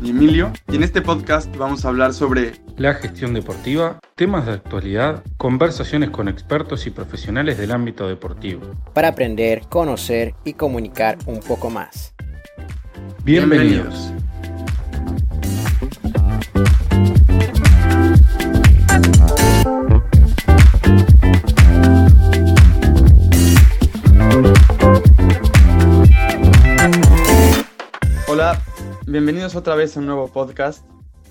Y Emilio y en este podcast vamos a hablar sobre la gestión deportiva, temas de actualidad, conversaciones con expertos y profesionales del ámbito deportivo. Para aprender, conocer y comunicar un poco más. Bienvenidos. Bienvenidos otra vez a un nuevo podcast.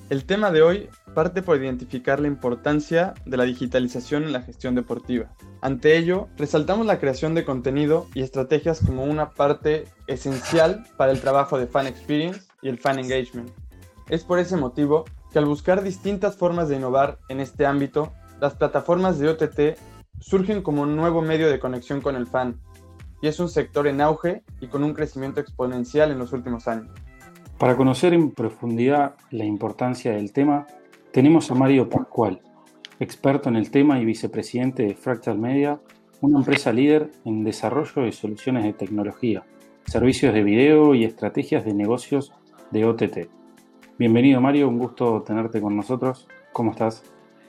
El tema de hoy parte por identificar la importancia de la digitalización en la gestión deportiva. Ante ello, resaltamos la creación de contenido y estrategias como una parte esencial para el trabajo de fan experience y el fan engagement. Es por ese motivo que al buscar distintas formas de innovar en este ámbito, las plataformas de OTT surgen como un nuevo medio de conexión con el fan, y es un sector en auge y con un crecimiento exponencial en los últimos años. Para conocer en profundidad la importancia del tema, tenemos a Mario Pascual, experto en el tema y vicepresidente de Fractal Media, una empresa líder en desarrollo de soluciones de tecnología, servicios de video y estrategias de negocios de OTT. Bienvenido Mario, un gusto tenerte con nosotros. ¿Cómo estás?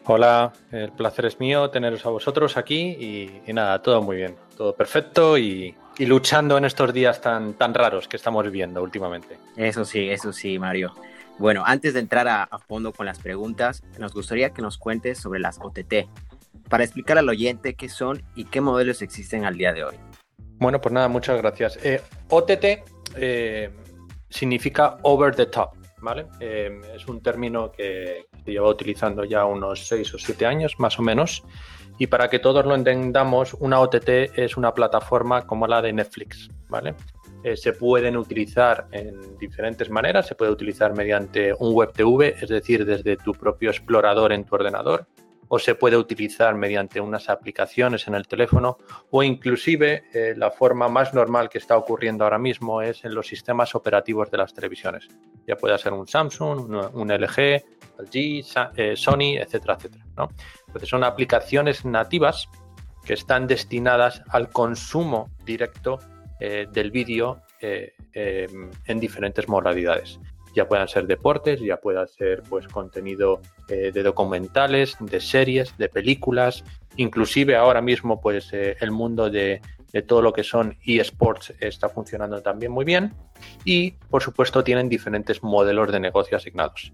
Hola, el placer es mío teneros a vosotros aquí y, nada, todo muy bien, todo perfecto y, luchando en estos días tan, tan raros que estamos viviendo últimamente. Eso sí, eso sí, Mario. Bueno, antes de entrar a, fondo con las preguntas, nos gustaría que nos cuentes sobre las OTT, para explicar al oyente qué son y qué modelos existen al día de hoy. Bueno, pues nada, muchas gracias. Eh, OTT eh, significa over the top, ¿vale? Eh, es un término que se lleva utilizando ya unos 6 o 7 años, más o menos. Y para que todos lo entendamos, una OTT es una plataforma como la de Netflix, ¿vale? Eh, se pueden utilizar en diferentes maneras. Se puede utilizar mediante un web TV, es decir, desde tu propio explorador en tu ordenador o se puede utilizar mediante unas aplicaciones en el teléfono o inclusive eh, la forma más normal que está ocurriendo ahora mismo es en los sistemas operativos de las televisiones. Ya puede ser un Samsung, un, LG, LG, eh, Sony, etcétera, etcétera. Entonces son aplicaciones nativas que están destinadas al consumo directo eh, del vídeo en diferentes modalidades ya puedan ser deportes, ya pueda ser pues contenido eh, de documentales, de series, de películas, inclusive ahora mismo pues eh, el mundo de, todo lo que son eSports está funcionando también muy bien y por supuesto tienen diferentes modelos de negocio asignados.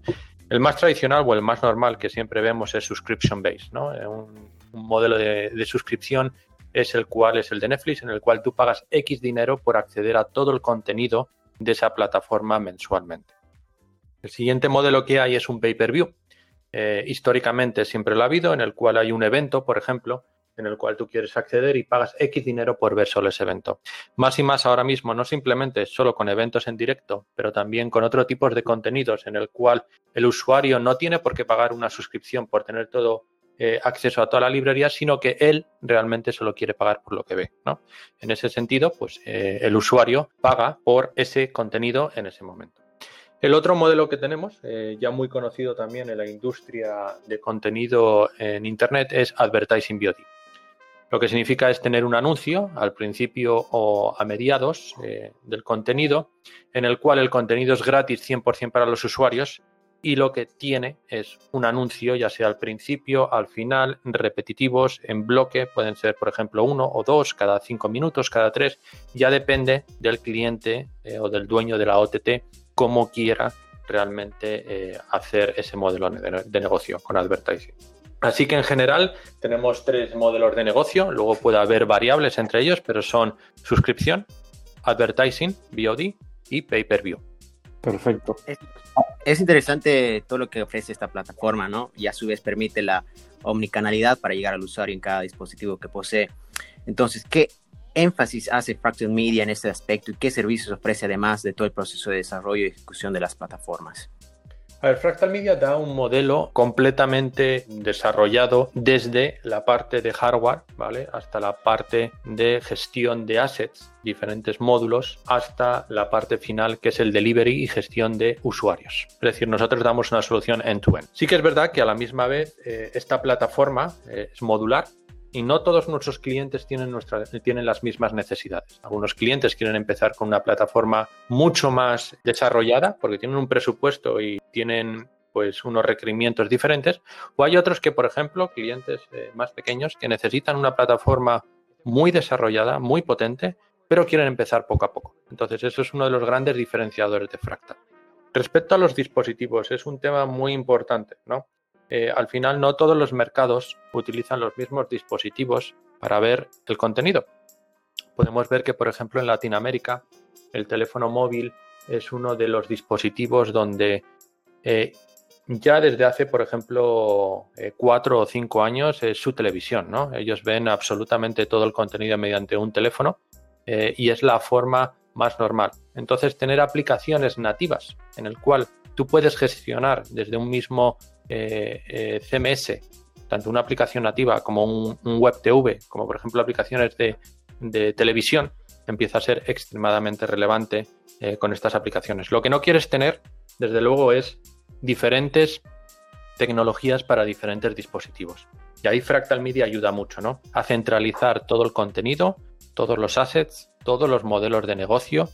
El más tradicional o el más normal que siempre vemos es subscription based, ¿no? Eh, un, un modelo de, de suscripción es el cual es el de Netflix, en el cual tú pagas X dinero por acceder a todo el contenido de esa plataforma mensualmente. El siguiente modelo que hay es un pay-per-view. Eh, históricamente siempre lo ha habido, en el cual hay un evento, por ejemplo, en el cual tú quieres acceder y pagas X dinero por ver solo ese evento. Más y más ahora mismo, no simplemente solo con eventos en directo, pero también con otro tipo de contenidos en el cual el usuario no tiene por qué pagar una suscripción por tener todo eh, acceso a toda la librería, sino que él realmente solo quiere pagar por lo que ve. ¿no? En ese sentido, pues eh, el usuario paga por ese contenido en ese momento. El otro modelo que tenemos, eh, ya muy conocido también en la industria de contenido en Internet, es Advertising Beauty. Lo que significa es tener un anuncio al principio o a mediados eh, del contenido, en el cual el contenido es gratis 100% para los usuarios y lo que tiene es un anuncio, ya sea al principio, al final, repetitivos, en bloque, pueden ser, por ejemplo, uno o dos, cada cinco minutos, cada tres, ya depende del cliente eh, o del dueño de la OTT cómo quiera realmente eh, hacer ese modelo de, negocio con advertising. Así que en general tenemos tres modelos de negocio, luego puede haber variables entre ellos, pero son suscripción, advertising, VOD y pay-per-view. Perfecto. Es, interesante todo lo que ofrece esta plataforma, ¿no? Y a su vez permite la omnicanalidad para llegar al usuario en cada dispositivo que posee. Entonces, ¿qué énfasis hace Fractal Media en este aspecto y qué servicios ofrece además de todo el proceso de desarrollo y ejecución de las plataformas? A ver, Fractal Media da un modelo completamente desarrollado desde la parte de hardware, ¿vale? Hasta la parte de gestión de assets, diferentes módulos, hasta la parte final que es el delivery y gestión de usuarios. Es decir, nosotros damos una solución end-to-end. Sí que es verdad que a la misma vez eh, esta plataforma eh, es modular, y no todos nuestros clientes tienen, tienen las mismas necesidades. Algunos clientes quieren empezar con una plataforma mucho más desarrollada porque tienen un presupuesto y tienen pues unos requerimientos diferentes, o hay otros que, por ejemplo, clientes eh, más pequeños que necesitan una plataforma muy desarrollada, muy potente, pero quieren empezar poco a poco. Entonces, eso es uno de los grandes diferenciadores de Fractal. Respecto a los dispositivos, es un tema muy importante, ¿no? Eh, al final, no todos los mercados utilizan los mismos dispositivos para ver el contenido. Podemos ver que, por ejemplo, en Latinoamérica, el teléfono móvil es uno de los dispositivos donde eh, ya desde hace, por ejemplo, eh, cuatro o cinco años es su televisión, ¿no? Ellos ven absolutamente todo el contenido mediante un teléfono y es la forma más normal. Entonces, tener aplicaciones nativas en el cual tú puedes gestionar desde un mismo eh, CMS, tanto una aplicación nativa como un, web TV, como por ejemplo aplicaciones de, televisión, empieza a ser extremadamente relevante con estas aplicaciones. Lo que no quieres tener, desde luego, es diferentes tecnologías para diferentes dispositivos. Y ahí Fractal Media ayuda mucho, ¿no? A centralizar todo el contenido, todos los assets, todos los modelos de negocio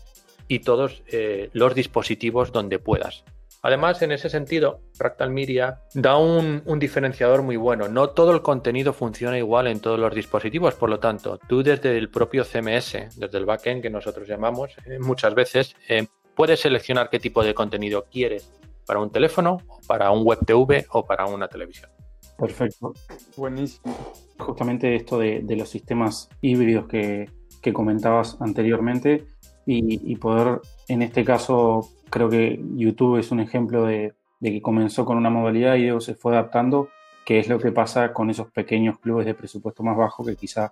y todos eh, los dispositivos donde puedas. Además, en ese sentido, Fractal Media da un, diferenciador muy bueno. No todo el contenido funciona igual en todos los dispositivos, por lo tanto, tú desde el propio CMS, desde el backend que nosotros llamamos, eh, muchas veces eh, puedes seleccionar qué tipo de contenido quieres para un teléfono, para un web TV o para una televisión. Perfecto. Buenísimo. Justamente esto de, los sistemas híbridos que, comentabas anteriormente y, poder, en este caso, creo que YouTube es un ejemplo de, que comenzó con una modalidad y luego se fue adaptando, que es lo que pasa con esos pequeños clubes de presupuesto más bajo que quizá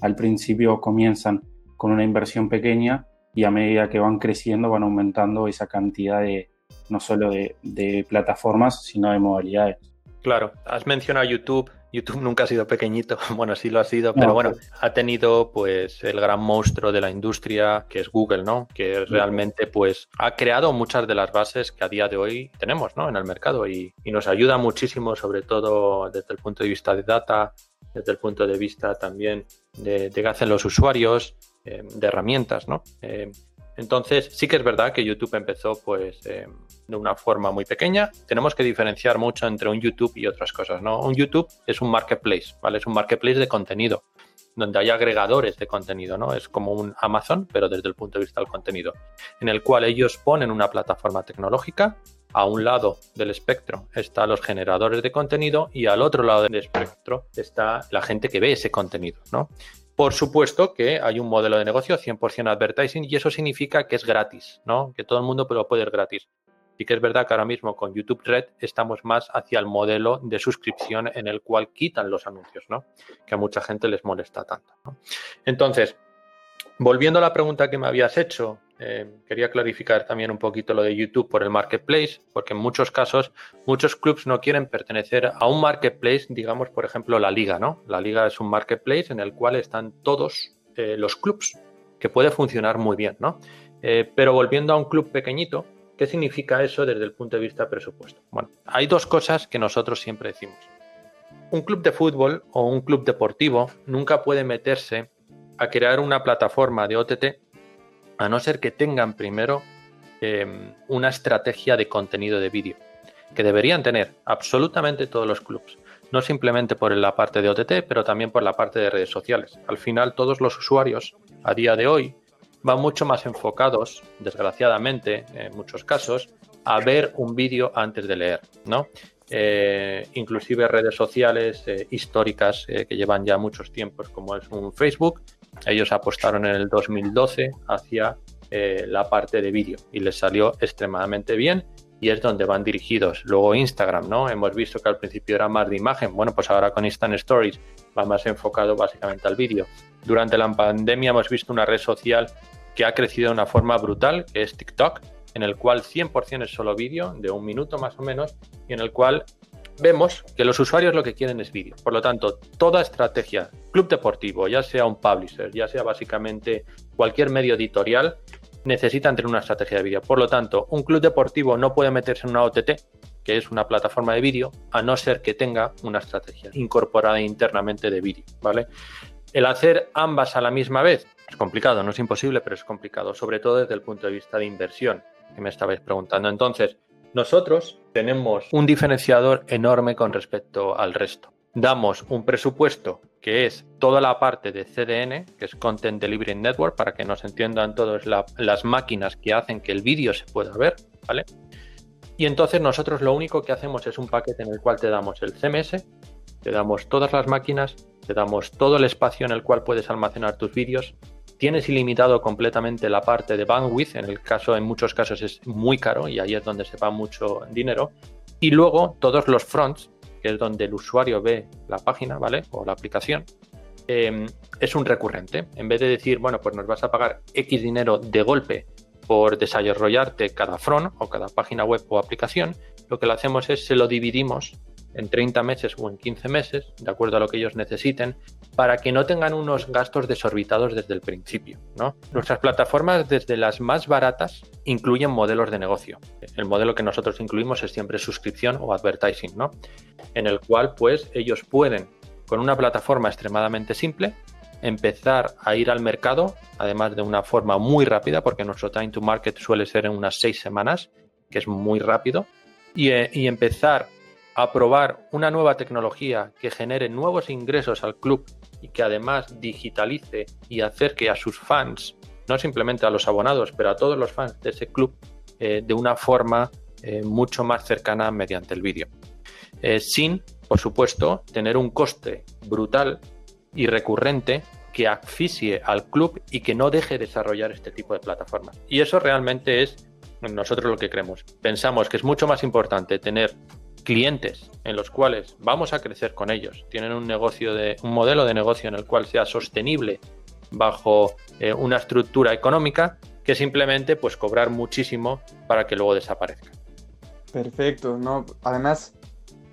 al principio comienzan con una inversión pequeña y a medida que van creciendo van aumentando esa cantidad de, no solo de, plataformas, sino de modalidades. Claro, has mencionado YouTube. YouTube nunca ha sido pequeñito, bueno, sí lo ha sido, pero bueno, pues- ha tenido pues el gran monstruo de la industria que es Google, ¿no? Que realmente pues ha creado muchas de las bases que a día de hoy tenemos, ¿no? En el mercado y, nos ayuda muchísimo, sobre todo desde el punto de vista de data, desde el punto de vista también de, de qué hacen los usuarios, eh, de herramientas, ¿no? Eh, entonces, sí que es verdad que YouTube empezó pues eh, de una forma muy pequeña. Tenemos que diferenciar mucho entre un YouTube y otras cosas, ¿no? Un YouTube es un marketplace, ¿vale? Es un marketplace de contenido, donde hay agregadores de contenido, ¿no? Es como un Amazon, pero desde el punto de vista del contenido, en el cual ellos ponen una plataforma tecnológica. A un lado del espectro están los generadores de contenido y al otro lado del espectro está la gente que ve ese contenido, ¿no? Por supuesto que hay un modelo de negocio 100% advertising y eso significa que es gratis, ¿no? Que todo el mundo lo puede ver gratis. Y que es verdad que ahora mismo con YouTube Red estamos más hacia el modelo de suscripción en el cual quitan los anuncios, ¿no? Que a mucha gente les molesta tanto. Entonces, volviendo a la pregunta que me habías hecho, eh, quería clarificar también un poquito lo de YouTube por el marketplace, porque en muchos casos muchos clubs no quieren pertenecer a un marketplace, digamos, por ejemplo, la liga, ¿no? La liga es un marketplace en el cual están todos eh, los clubs, que puede funcionar muy bien, ¿no? Eh, pero volviendo a un club pequeñito, ¿qué significa eso desde el punto de vista presupuesto? Bueno, hay dos cosas que nosotros siempre decimos. Un club de fútbol o un club deportivo nunca puede meterse a crear una plataforma de OTT a no ser que tengan primero em, una estrategia de contenido de vídeo, que deberían tener absolutamente todos los clubs, no simplemente por la parte de OTT, pero también por la parte de redes sociales. Al final, todos los usuarios a día de hoy van mucho más enfocados, desgraciadamente, en muchos casos, a ver un vídeo antes de leer, ¿no? Eh, inclusive redes sociales eh, históricas eh, que llevan ya muchos tiempos, como es un Facebook, ellos apostaron en el 2012 hacia eh, la parte de vídeo y les salió extremadamente bien y es donde van dirigidos. Luego Instagram, ¿no? Hemos visto que al principio era más de imagen. Bueno, pues ahora con Instant Stories va más enfocado básicamente al vídeo. Durante la pandemia hemos visto una red social que ha crecido de una forma brutal, que es TikTok, en el cual 100% es solo vídeo, de un minuto más o menos, y en el cual vemos que los usuarios lo que quieren es vídeo. Por lo tanto, toda estrategia, club deportivo, ya sea un publisher, ya sea básicamente cualquier medio editorial, necesitan tener una estrategia de vídeo. Por lo tanto, un club deportivo no puede meterse en una OTT que es una plataforma de vídeo, a no ser que tenga una estrategia incorporada internamente de vídeo, ¿vale? El hacer ambas a la misma vez es complicado, no es imposible, pero es complicado, sobre todo desde el punto de vista de inversión, que me estabais preguntando. Entonces, nosotros tenemos un diferenciador enorme con respecto al resto. Damos un presupuesto que es toda la parte de CDN, que es Content Delivery Network, para que nos entiendan todos las máquinas que hacen que el vídeo se pueda ver, ¿vale? Y entonces nosotros lo único que hacemos es un paquete en el cual te damos el CMS, te damos todas las máquinas, te damos todo el espacio en el cual puedes almacenar tus vídeos, tienes ilimitado completamente la parte de bandwidth, en el caso, en muchos casos es muy caro y ahí es donde se va mucho dinero, y luego todos los fronts, que es donde el usuario ve la página, ¿vale? O la aplicación, em, es un recurrente. En vez de decir, bueno, pues nos vas a pagar X dinero de golpe por desarrollarte cada front o cada página web o aplicación, lo que lo hacemos es se lo dividimos en 30 meses o en 15 meses, de acuerdo a lo que ellos necesiten, para que no tengan unos gastos desorbitados desde el principio. ¿no? Nuestras plataformas, desde las más baratas, incluyen modelos de negocio. El modelo que nosotros incluimos es siempre suscripción o advertising, ¿no? en el cual pues ellos pueden, con una plataforma extremadamente simple, empezar a ir al mercado, además de una forma muy rápida, porque nuestro time to market suele ser en unas seis semanas, que es muy rápido, y, eh, y empezar a probar una nueva tecnología que genere nuevos ingresos al club y que además digitalice y acerque a sus fans, no simplemente a los abonados, pero a todos los fans de ese club, eh, de una forma eh, mucho más cercana mediante el vídeo. sin, por supuesto, tener un coste brutal y recurrente que asfixie al club y que no deje desarrollar este tipo de plataformas. Y eso realmente es nosotros lo que creemos. Pensamos que es mucho más importante tener clientes en los cuales vamos a crecer con ellos, tienen un negocio de un modelo de negocio en el cual sea sostenible bajo eh, una estructura económica que simplemente pues cobrar muchísimo para que luego desaparezca. Perfecto, no, además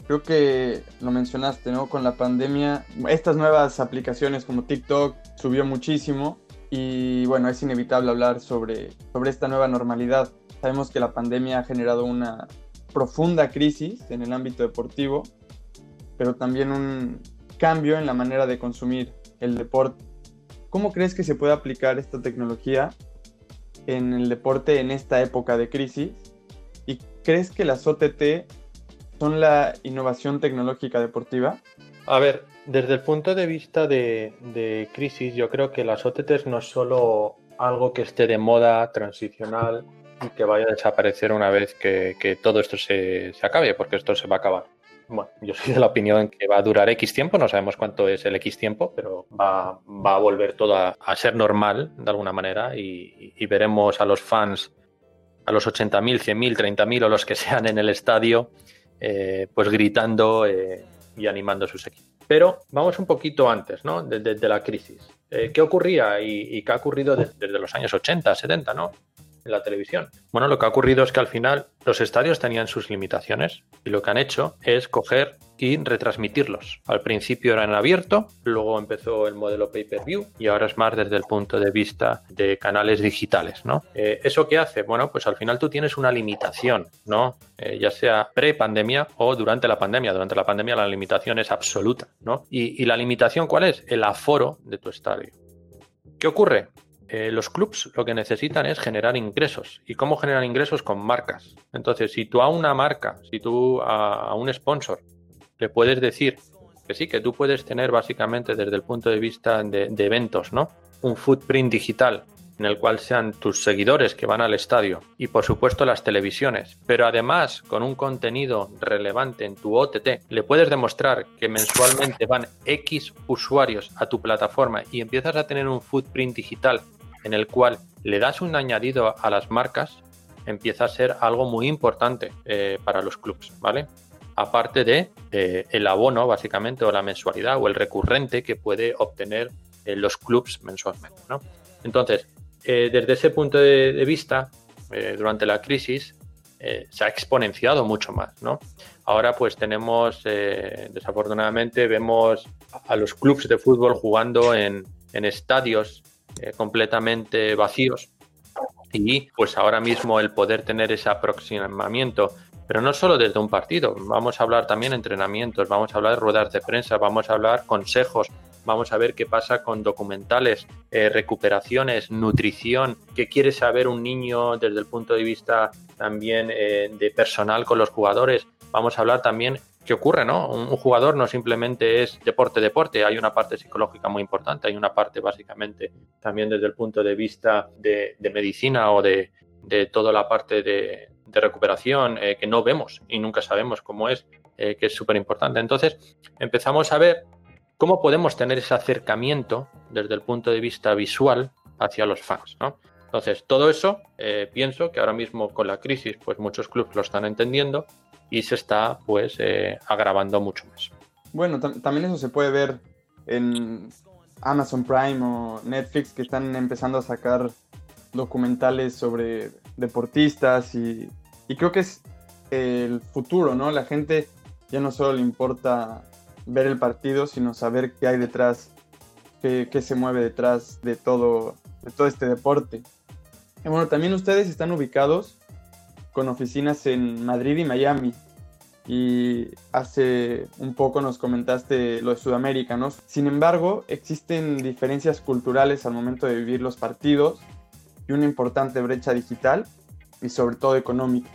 creo que lo mencionaste, ¿no? Con la pandemia, estas nuevas aplicaciones como TikTok subió muchísimo y bueno, es inevitable hablar sobre, sobre esta nueva normalidad. Sabemos que la pandemia ha generado una profunda crisis en el ámbito deportivo, pero también un cambio en la manera de consumir el deporte. ¿Cómo crees que se puede aplicar esta tecnología en el deporte en esta época de crisis? ¿Y crees que las OTT son la innovación tecnológica deportiva? A ver, desde el punto de vista de, crisis, yo creo que las OTTs no es solo algo que esté de moda, transicional que vaya a desaparecer una vez que, todo esto se, acabe, porque esto se va a acabar. Bueno, yo soy de la opinión que va a durar X tiempo, no sabemos cuánto es el X tiempo, pero va, a volver todo a, ser normal de alguna manera y, veremos a los fans, a los 80.000, 100.000, 30.000 o los que sean en el estadio, eh, pues gritando eh, y animando a sus equipos. Pero vamos un poquito antes, ¿no? De, la crisis. Eh, ¿Qué ocurría y, qué ha ocurrido desde los años 80, 70, ¿no? En la televisión. Bueno, lo que ha ocurrido es que al final los estadios tenían sus limitaciones y lo que han hecho es coger y retransmitirlos. Al principio era en abierto, luego empezó el modelo pay-per-view y ahora es más desde el punto de vista de canales digitales, ¿no? Eh, ¿Eso qué hace? Bueno, pues al final tú tienes una limitación, ¿no? Eh, ya sea pre-pandemia o durante la pandemia. Durante la pandemia la limitación es absoluta, ¿no? ¿Y, y la limitación cuál es? El aforo de tu estadio. ¿Qué ocurre? Eh, los clubs lo que necesitan es generar ingresos. ¿Y cómo generan ingresos? Con marcas. Entonces, si tú a una marca, si tú a, un sponsor le puedes decir que sí, que tú puedes tener básicamente desde el punto de vista de, de eventos, ¿no? Un footprint digital en el cual sean tus seguidores que van al estadio y por supuesto las televisiones, pero además con un contenido relevante en tu OTT, le puedes demostrar que mensualmente van X usuarios a tu plataforma y empiezas a tener un footprint digital en el cual le das un añadido a las marcas, empieza a ser algo muy importante eh, para los clubs, ¿vale? Aparte de eh, el abono, básicamente, o la mensualidad, o el recurrente que puede obtener eh, los clubs mensualmente, ¿no? Entonces, desde ese punto de, vista, durante la crisis, se ha exponenciado mucho más, ¿no? Ahora pues tenemos, desafortunadamente, vemos a los clubs de fútbol jugando en, en estadios eh, completamente vacíos. Y pues ahora mismo el poder tener ese aproximamiento pero no solo desde un partido, vamos a hablar también de entrenamientos, vamos a hablar de ruedas de prensa, vamos a hablar consejos, vamos a ver qué pasa con documentales, eh, recuperaciones, nutrición, qué quiere saber un niño desde el punto de vista también eh, de personal con los jugadores, vamos a hablar también qué ocurre, ¿no? Un, jugador no simplemente es deporte, deporte, hay una parte psicológica muy importante, hay una parte básicamente también desde el punto de vista de, medicina o de, toda la parte de, recuperación eh, que no vemos y nunca sabemos cómo es, que es súper importante. Entonces empezamos a ver cómo podemos tener ese acercamiento desde el punto de vista visual hacia los fans, ¿no? Entonces, todo eso eh, pienso que ahora mismo con la crisis, pues muchos clubes lo están entendiendo y se está pues eh, agravando mucho más. Bueno, también eso se puede ver en Amazon Prime o Netflix que están empezando a sacar documentales sobre deportistas y, y creo que es el futuro, ¿no? La gente ya no solo le importa ver el partido, sino saber qué hay detrás, qué, se mueve detrás de todo, de todo este deporte. Y bueno, también ustedes están ubicados con oficinas en Madrid y Miami. Y hace un poco nos comentaste lo de Sudamérica, ¿no? Sin embargo, existen diferencias culturales al momento de vivir los partidos y una importante brecha digital y sobre todo económica.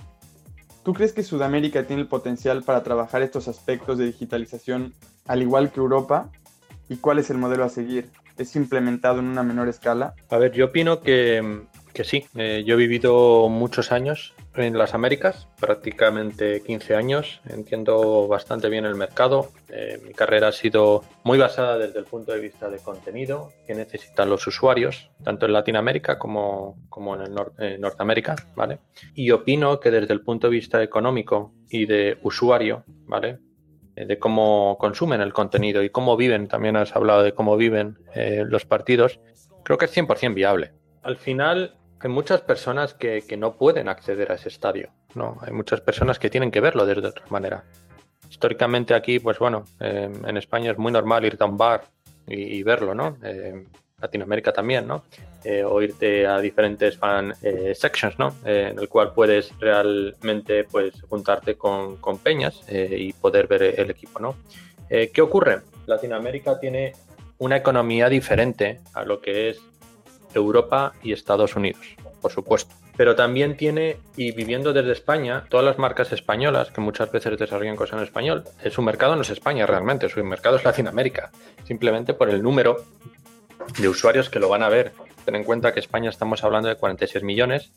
¿Tú crees que Sudamérica tiene el potencial para trabajar estos aspectos de digitalización al igual que Europa? ¿Y cuál es el modelo a seguir? ¿Es implementado en una menor escala? A ver, yo opino que, sí. Eh, yo he vivido muchos años en las Américas, prácticamente 15 años. Entiendo bastante bien el mercado. Eh, mi carrera ha sido muy basada desde el punto de vista de contenido que necesitan los usuarios, tanto en Latinoamérica como, como en el Norteamérica, ¿vale? Y opino que desde el punto de vista económico y de usuario, ¿vale? Eh, de cómo consumen el contenido y cómo viven, también has hablado de cómo viven eh, los partidos, creo que es 100% viable. Al final, hay muchas personas que, no pueden acceder a ese estadio, ¿no? Hay muchas personas que tienen que verlo de otra manera. Históricamente aquí, pues bueno, eh, en España es muy normal ir a un bar y, verlo, ¿no? Eh, Latinoamérica también, ¿no? Eh, o irte a diferentes fan sections, ¿no? en el cual puedes realmente, pues, juntarte con, con peñas y poder ver el equipo, ¿no? ¿Qué ocurre? Latinoamérica tiene una economía diferente a lo que es Europa y Estados Unidos, por supuesto. Pero también tiene, y viviendo desde España, todas las marcas españolas que muchas veces desarrollan cosas en español, eh, su mercado no es España realmente, su mercado es Latinoamérica, simplemente por el número de usuarios que lo van a ver. Ten en cuenta que España estamos hablando de 46 millones,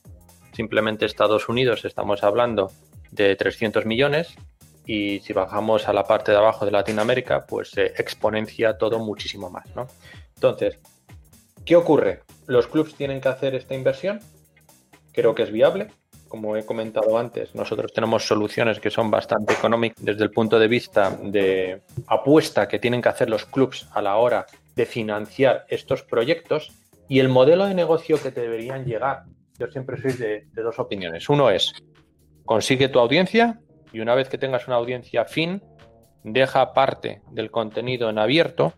simplemente Estados Unidos estamos hablando de 300 millones y si bajamos a la parte de abajo de Latinoamérica, pues se exponencia todo muchísimo más, ¿no? Entonces, ¿qué ocurre? los clubes tienen que hacer esta inversión. Creo que es viable. Como he comentado antes, nosotros tenemos soluciones que son bastante económicas desde el punto de vista de apuesta que tienen que hacer los clubes a la hora de financiar estos proyectos y el modelo de negocio que te deberían llegar. Yo siempre soy de, de dos opiniones. Uno es, consigue tu audiencia y una vez que tengas una audiencia fin, deja parte del contenido en abierto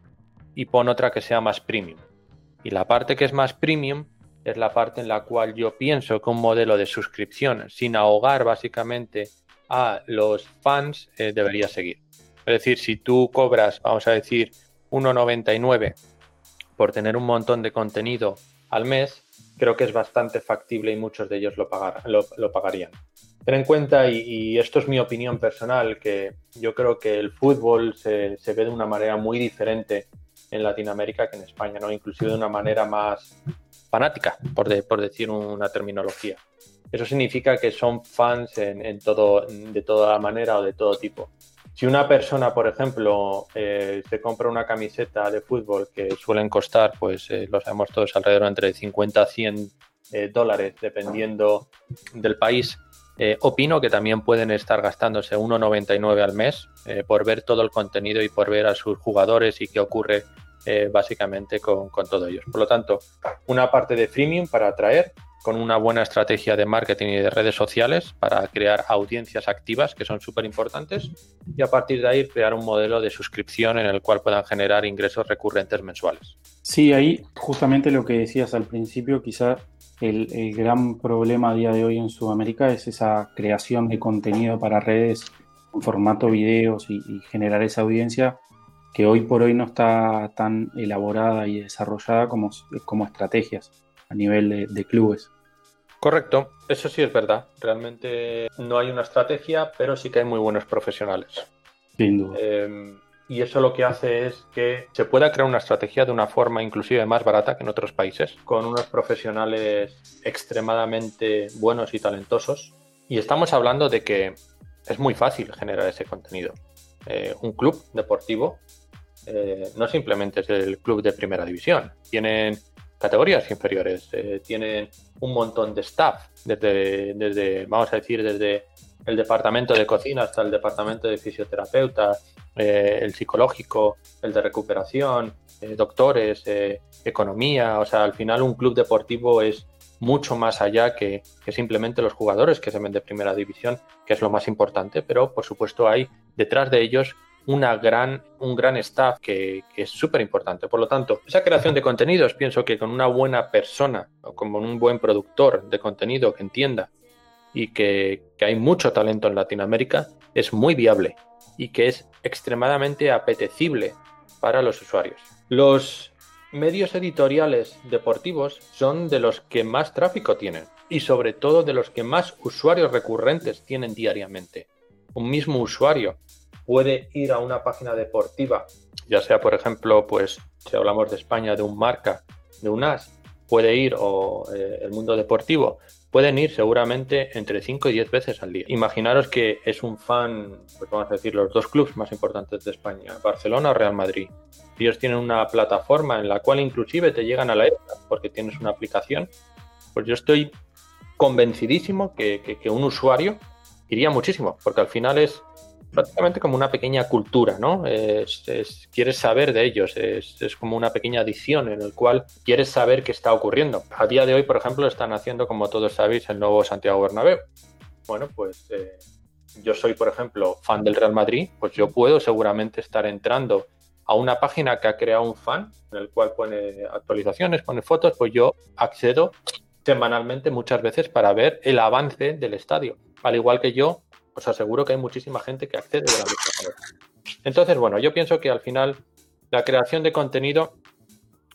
y pon otra que sea más premium. Y la parte que es más premium es la parte en la cual yo pienso que un modelo de suscripción sin ahogar básicamente a los fans eh, debería seguir. Es decir, si tú cobras, vamos a decir, 1,99 por tener un montón de contenido al mes, creo que es bastante factible y muchos de ellos lo, lo, pagarían. Ten en cuenta, y, esto es mi opinión personal, que yo creo que el fútbol se ve de una manera muy diferente en Latinoamérica que en España, ¿no? Inclusive de una manera más fanática, por, decir una terminología. Eso significa que son fans en, todo, de toda manera o de todo tipo. Si una persona, por ejemplo, eh, se compra una camiseta de fútbol que suelen costar, pues eh, lo sabemos todos, alrededor entre 50 a 100 eh, dólares, dependiendo del país, opino que también pueden estar gastándose 1,99 al mes por ver todo el contenido y por ver a sus jugadores y qué ocurre eh, básicamente con, con todo ellos. Por lo tanto, una parte de freemium para atraer con una buena estrategia de marketing y de redes sociales para crear audiencias activas que son súper importantes y a partir de ahí crear un modelo de suscripción en el cual puedan generar ingresos recurrentes mensuales. Sí, ahí justamente lo que decías al principio, quizá el, gran problema a día de hoy en Sudamérica es esa creación de contenido para redes en formato videos y, generar esa audiencia que hoy por hoy no está tan elaborada y desarrollada como, como estrategias a nivel de clubes. Correcto, eso sí es verdad. Realmente no hay una estrategia, pero sí que hay muy buenos profesionales. Sin duda. Em, y eso lo que hace es que se pueda crear una estrategia de una forma inclusive más barata que en otros países, con unos profesionales extremadamente buenos y talentosos. Y estamos hablando de que es muy fácil generar ese contenido. Eh, un club deportivo eh, no simplemente es el club de primera división. Tienen categorías inferiores. Eh, tienen un montón de staff, desde, desde, vamos a decir, desde el departamento de cocina hasta el departamento de fisioterapeuta, eh, el psicológico, el de recuperación, doctores, economía. O sea, al final un club deportivo es mucho más allá que, que, simplemente los jugadores que se ven de primera división, que es lo más importante, pero por supuesto hay detrás de ellos una gran, un gran staff que, es súper importante. Por lo tanto, esa creación de contenidos, pienso que con una buena persona o con un buen productor de contenido que entienda y que, que hay mucho talento en Latinoamérica, es muy viable y que es extremadamente apetecible para los usuarios. Los medios editoriales deportivos son de los que más tráfico tienen y sobre todo de los que más usuarios recurrentes tienen diariamente. Un mismo usuario puede ir a una página deportiva, ya sea, por ejemplo, pues si hablamos de España, de un marca, de un AS, puede ir, o eh, el mundo deportivo, pueden ir seguramente entre 5 y 10 veces al día. Imaginaros que es un fan, pues vamos a decir, los dos clubes más importantes de España, Barcelona o Real Madrid. Ellos tienen una plataforma en la cual inclusive te llegan a la época porque tienes una aplicación. Pues yo estoy convencidísimo que un usuario iría muchísimo, porque al final es prácticamente como una pequeña cultura, ¿no? Es, quieres saber de ellos, es, como una pequeña adición en el cual quieres saber qué está ocurriendo. A día de hoy, por ejemplo, están haciendo, como todos sabéis, el nuevo Santiago Bernabéu. Bueno, pues eh, yo soy, por ejemplo, fan del Real Madrid, pues yo puedo seguramente estar entrando a una página que ha creado un fan, en el cual pone actualizaciones, pone fotos, pues yo accedo semanalmente muchas veces para ver el avance del estadio. Al igual que yo os aseguro que hay muchísima gente que accede de la misma manera. Entonces, bueno, yo pienso que al final la creación de contenido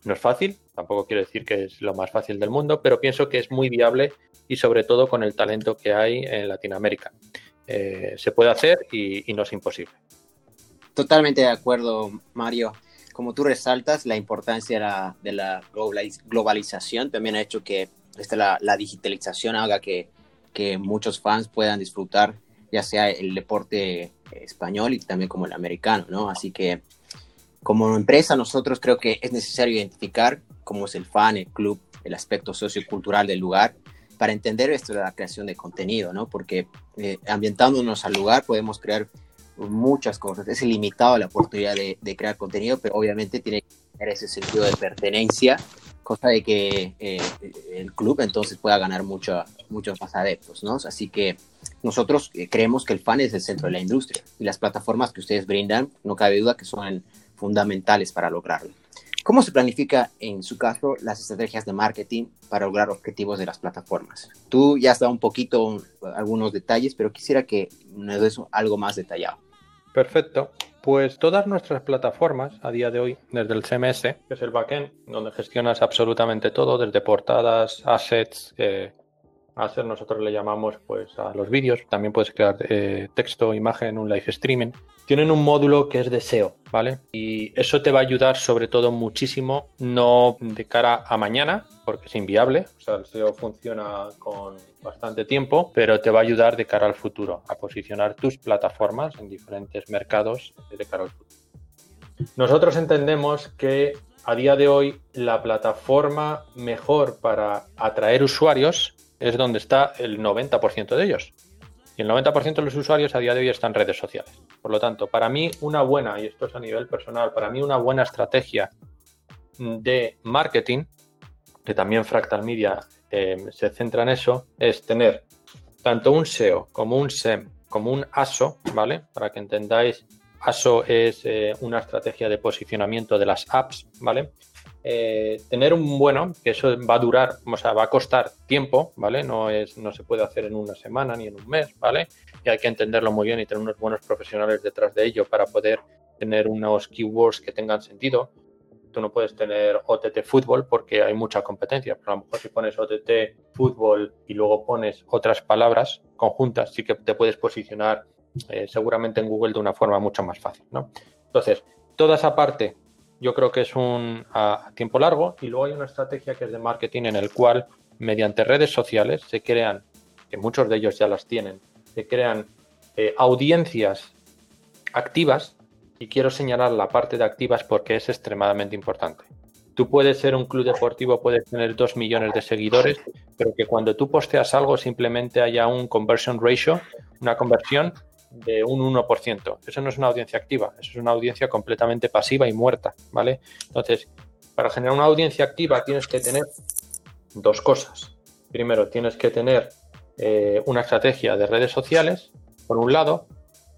no es fácil, tampoco quiero decir que es lo más fácil del mundo, pero pienso que es muy viable y sobre todo con el talento que hay en Latinoamérica. Eh, se puede hacer y, no es imposible. Totalmente de acuerdo, Mario. Como tú resaltas, la importancia de la, globalización también ha hecho que esta, la, digitalización haga que, que muchos fans puedan disfrutar ya sea el deporte español y también como el americano, ¿no? Así que como empresa nosotros creo que es necesario identificar cómo es el fan, el club, el aspecto sociocultural del lugar para entender esto de la creación de contenido, ¿no? Porque eh, ambientándonos al lugar podemos crear muchas cosas. Es ilimitado la oportunidad de, de, crear contenido, pero obviamente tiene que tener ese sentido de pertenencia, cosa de que eh, el club entonces pueda ganar mucho, muchos más adeptos, ¿no? Así que nosotros eh, creemos que el fan es el centro de la industria y las plataformas que ustedes brindan, no cabe duda que son fundamentales para lograrlo. ¿Cómo se planifica en su caso las estrategias de marketing para lograr objetivos de las plataformas? Tú ya has dado un poquito algunos detalles, pero quisiera que me des algo más detallado. Perfecto. Pues todas nuestras plataformas a día de hoy, desde el CMS, que es el backend, donde gestionas absolutamente todo, desde portadas, assets, eh, hacer, nosotros le llamamos pues a los vídeos, también puedes crear eh, texto, imagen, un live streaming. Tienen un módulo que es de SEO, ¿vale? Y eso te va a ayudar sobre todo muchísimo, no de cara a mañana, porque es inviable, o sea, el SEO funciona con bastante tiempo, pero te va a ayudar de cara al futuro, a posicionar tus plataformas en diferentes mercados de cara al futuro. Nosotros entendemos que a día de hoy la plataforma mejor para atraer usuarios es donde está el 90% de ellos. Y el 90% de los usuarios a día de hoy están en redes sociales. Por lo tanto, para mí una buena, y esto es a nivel personal, para mí una buena estrategia de marketing, que también Fractal Media eh, se centra en eso es tener tanto un SEO como un SEM como un ASO, ¿vale? Para que entendáis, ASO es eh, una estrategia de posicionamiento de las apps, ¿vale? Eh, tener un bueno, que eso va a durar, o sea, va a costar tiempo, ¿vale? No, es, no se puede hacer en una semana ni en un mes, ¿vale? Y hay que entenderlo muy bien y tener unos buenos profesionales detrás de ello para poder tener unos keywords que tengan sentido tú no puedes tener OTT fútbol porque hay mucha competencia, pero a lo mejor si pones OTT fútbol y luego pones otras palabras conjuntas, sí que te puedes posicionar eh, seguramente en Google de una forma mucho más fácil, ¿no? Entonces, toda esa parte yo creo que es un a, tiempo largo y luego hay una estrategia que es de marketing en el cual mediante redes sociales se crean, que muchos de ellos ya las tienen, se crean eh, audiencias activas y quiero señalar la parte de activas porque es extremadamente importante. Tú puedes ser un club deportivo, puedes tener dos millones de seguidores, pero que cuando tú posteas algo simplemente haya un conversion ratio, una conversión de un 1%. Eso no es una audiencia activa, eso es una audiencia completamente pasiva y muerta, ¿vale? Entonces, para generar una audiencia activa tienes que tener dos cosas. Primero, tienes que tener eh, una estrategia de redes sociales, por un lado,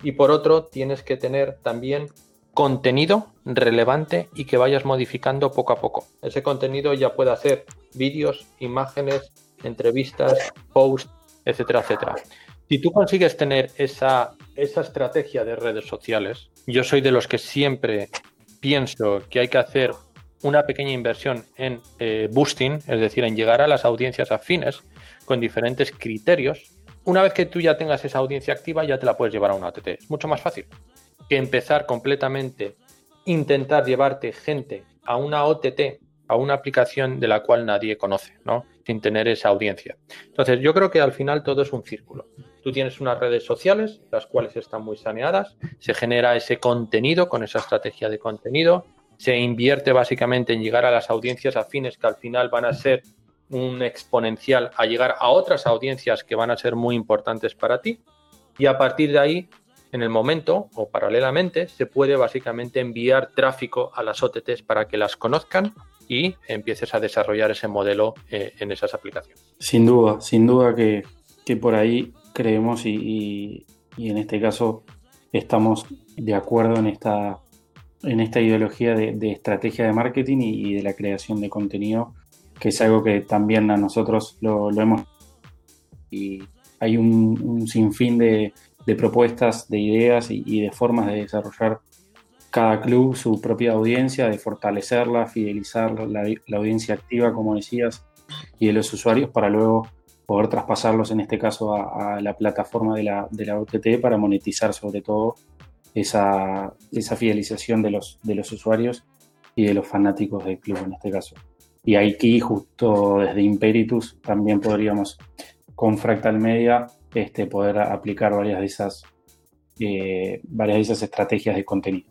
y por otro, tienes que tener también contenido relevante y que vayas modificando poco a poco. Ese contenido ya puede ser vídeos, imágenes, entrevistas, posts, etcétera, etcétera. Si tú consigues tener esa, esa estrategia de redes sociales, yo soy de los que siempre pienso que hay que hacer una pequeña inversión en eh, boosting, es decir, en llegar a las audiencias afines con diferentes criterios una vez que tú ya tengas esa audiencia activa, ya te la puedes llevar a una OTT. Es mucho más fácil que empezar completamente, intentar llevarte gente a una OTT, a una aplicación de la cual nadie conoce, ¿no? Sin tener esa audiencia. Entonces, yo creo que al final todo es un círculo. Tú tienes unas redes sociales, las cuales están muy saneadas, se genera ese contenido con esa estrategia de contenido, se invierte básicamente en llegar a las audiencias afines que al final van a ser un exponencial a llegar a otras audiencias que van a ser muy importantes para ti y a partir de ahí, en el momento o paralelamente, se puede básicamente enviar tráfico a las OTTs para que las conozcan y empieces a desarrollar ese modelo eh, en esas aplicaciones. Sin duda, sin duda que, por ahí creemos y, en este caso estamos de acuerdo en esta, en esta ideología de, estrategia de marketing y de la creación de contenido que es algo que también a nosotros lo, hemos... Y hay un, sinfín de, propuestas, de ideas y, de formas de desarrollar cada club su propia audiencia, de fortalecerla, fidelizar la, audiencia activa, como decías, y de los usuarios para luego poder traspasarlos, en este caso, a, la plataforma de la, de la OTT para monetizar sobre todo esa, esa fidelización de los, de los usuarios y de los fanáticos del club en este caso. Y aquí, justo desde Imperitus, también podríamos con Fractal Media este, poder aplicar varias de esas, eh, varias de esas estrategias de contenido.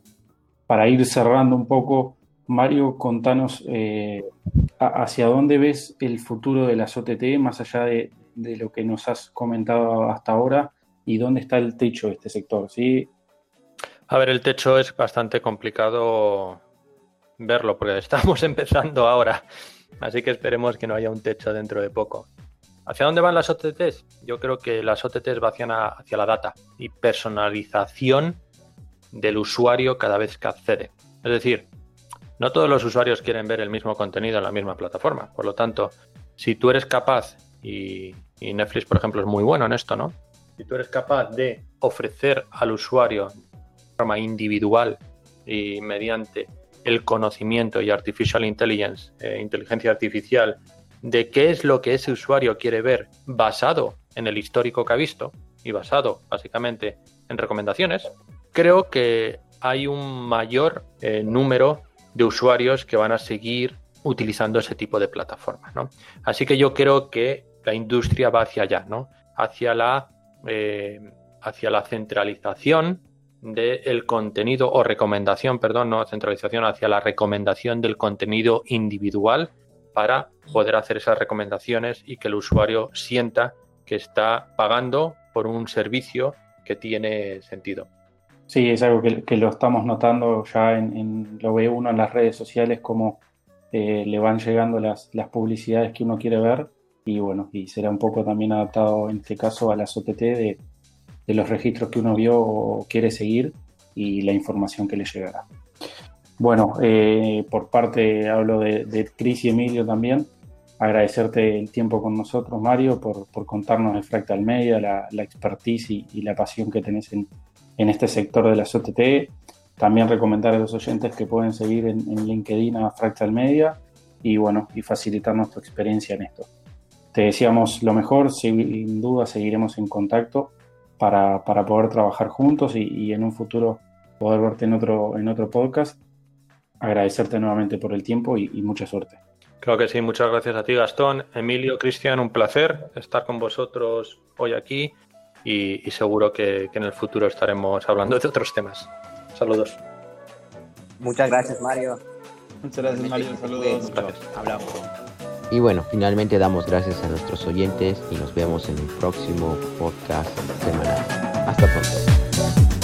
Para ir cerrando un poco, Mario, contanos eh, hacia dónde ves el futuro de las OTT, más allá de, lo que nos has comentado hasta ahora, y dónde está el techo de este sector. ¿sí? A ver, el techo es bastante complicado verlo, porque estamos empezando ahora. Así que esperemos que no haya un techo dentro de poco. ¿Hacia dónde van las OTTs? Yo creo que las OTTs van hacia, la data y personalización del usuario cada vez que accede. Es decir, no todos los usuarios quieren ver el mismo contenido en la misma plataforma. Por lo tanto, si tú eres capaz, y, Netflix, por ejemplo, es muy bueno en esto, ¿no? Si tú eres capaz de ofrecer al usuario de forma individual y mediante el conocimiento y artificial intelligence, eh, inteligencia artificial, de qué es lo que ese usuario quiere ver basado en el histórico que ha visto y basado básicamente en recomendaciones, creo que hay un mayor eh, número de usuarios que van a seguir utilizando ese tipo de plataformas. Así que yo creo que la industria va hacia allá, ¿no? hacia, la, eh, hacia la centralización del contenido o recomendación, perdón, no centralización, hacia la recomendación del contenido individual para poder hacer esas recomendaciones y que el usuario sienta que está pagando por un servicio que tiene sentido. Sí, es algo que, lo estamos notando ya en, lo ve uno en las redes sociales, como eh, le van llegando las, publicidades que uno quiere ver y bueno, y será un poco también adaptado en este caso a las OTT de, los registros que uno vio o quiere seguir y la información que le llegará. Bueno, eh, por parte hablo de, de, Cris y Emilio también. Agradecerte el tiempo con nosotros, Mario, por, por contarnos de Fractal Media, la, la expertise y, y, la pasión que tenés en, en, este sector de las OTT. También recomendar a los oyentes que pueden seguir en, en LinkedIn a Fractal Media y bueno, y facilitar nuestra experiencia en esto. Te deseamos lo mejor, sin duda seguiremos en contacto para, para poder trabajar juntos y, y, en un futuro poder verte en otro, en otro podcast. Agradecerte nuevamente por el tiempo y, y mucha suerte. Creo que sí, muchas gracias a ti Gastón, Emilio, Cristian, un placer estar con vosotros hoy aquí y, y seguro que, que en el futuro estaremos hablando de otros temas. Saludos. Muchas gracias Mario. Muchas gracias, Mario. Saludos. Gracias. Hablamos. Y bueno, finalmente damos gracias a nuestros oyentes y nos vemos en el próximo podcast semanal. Hasta pronto.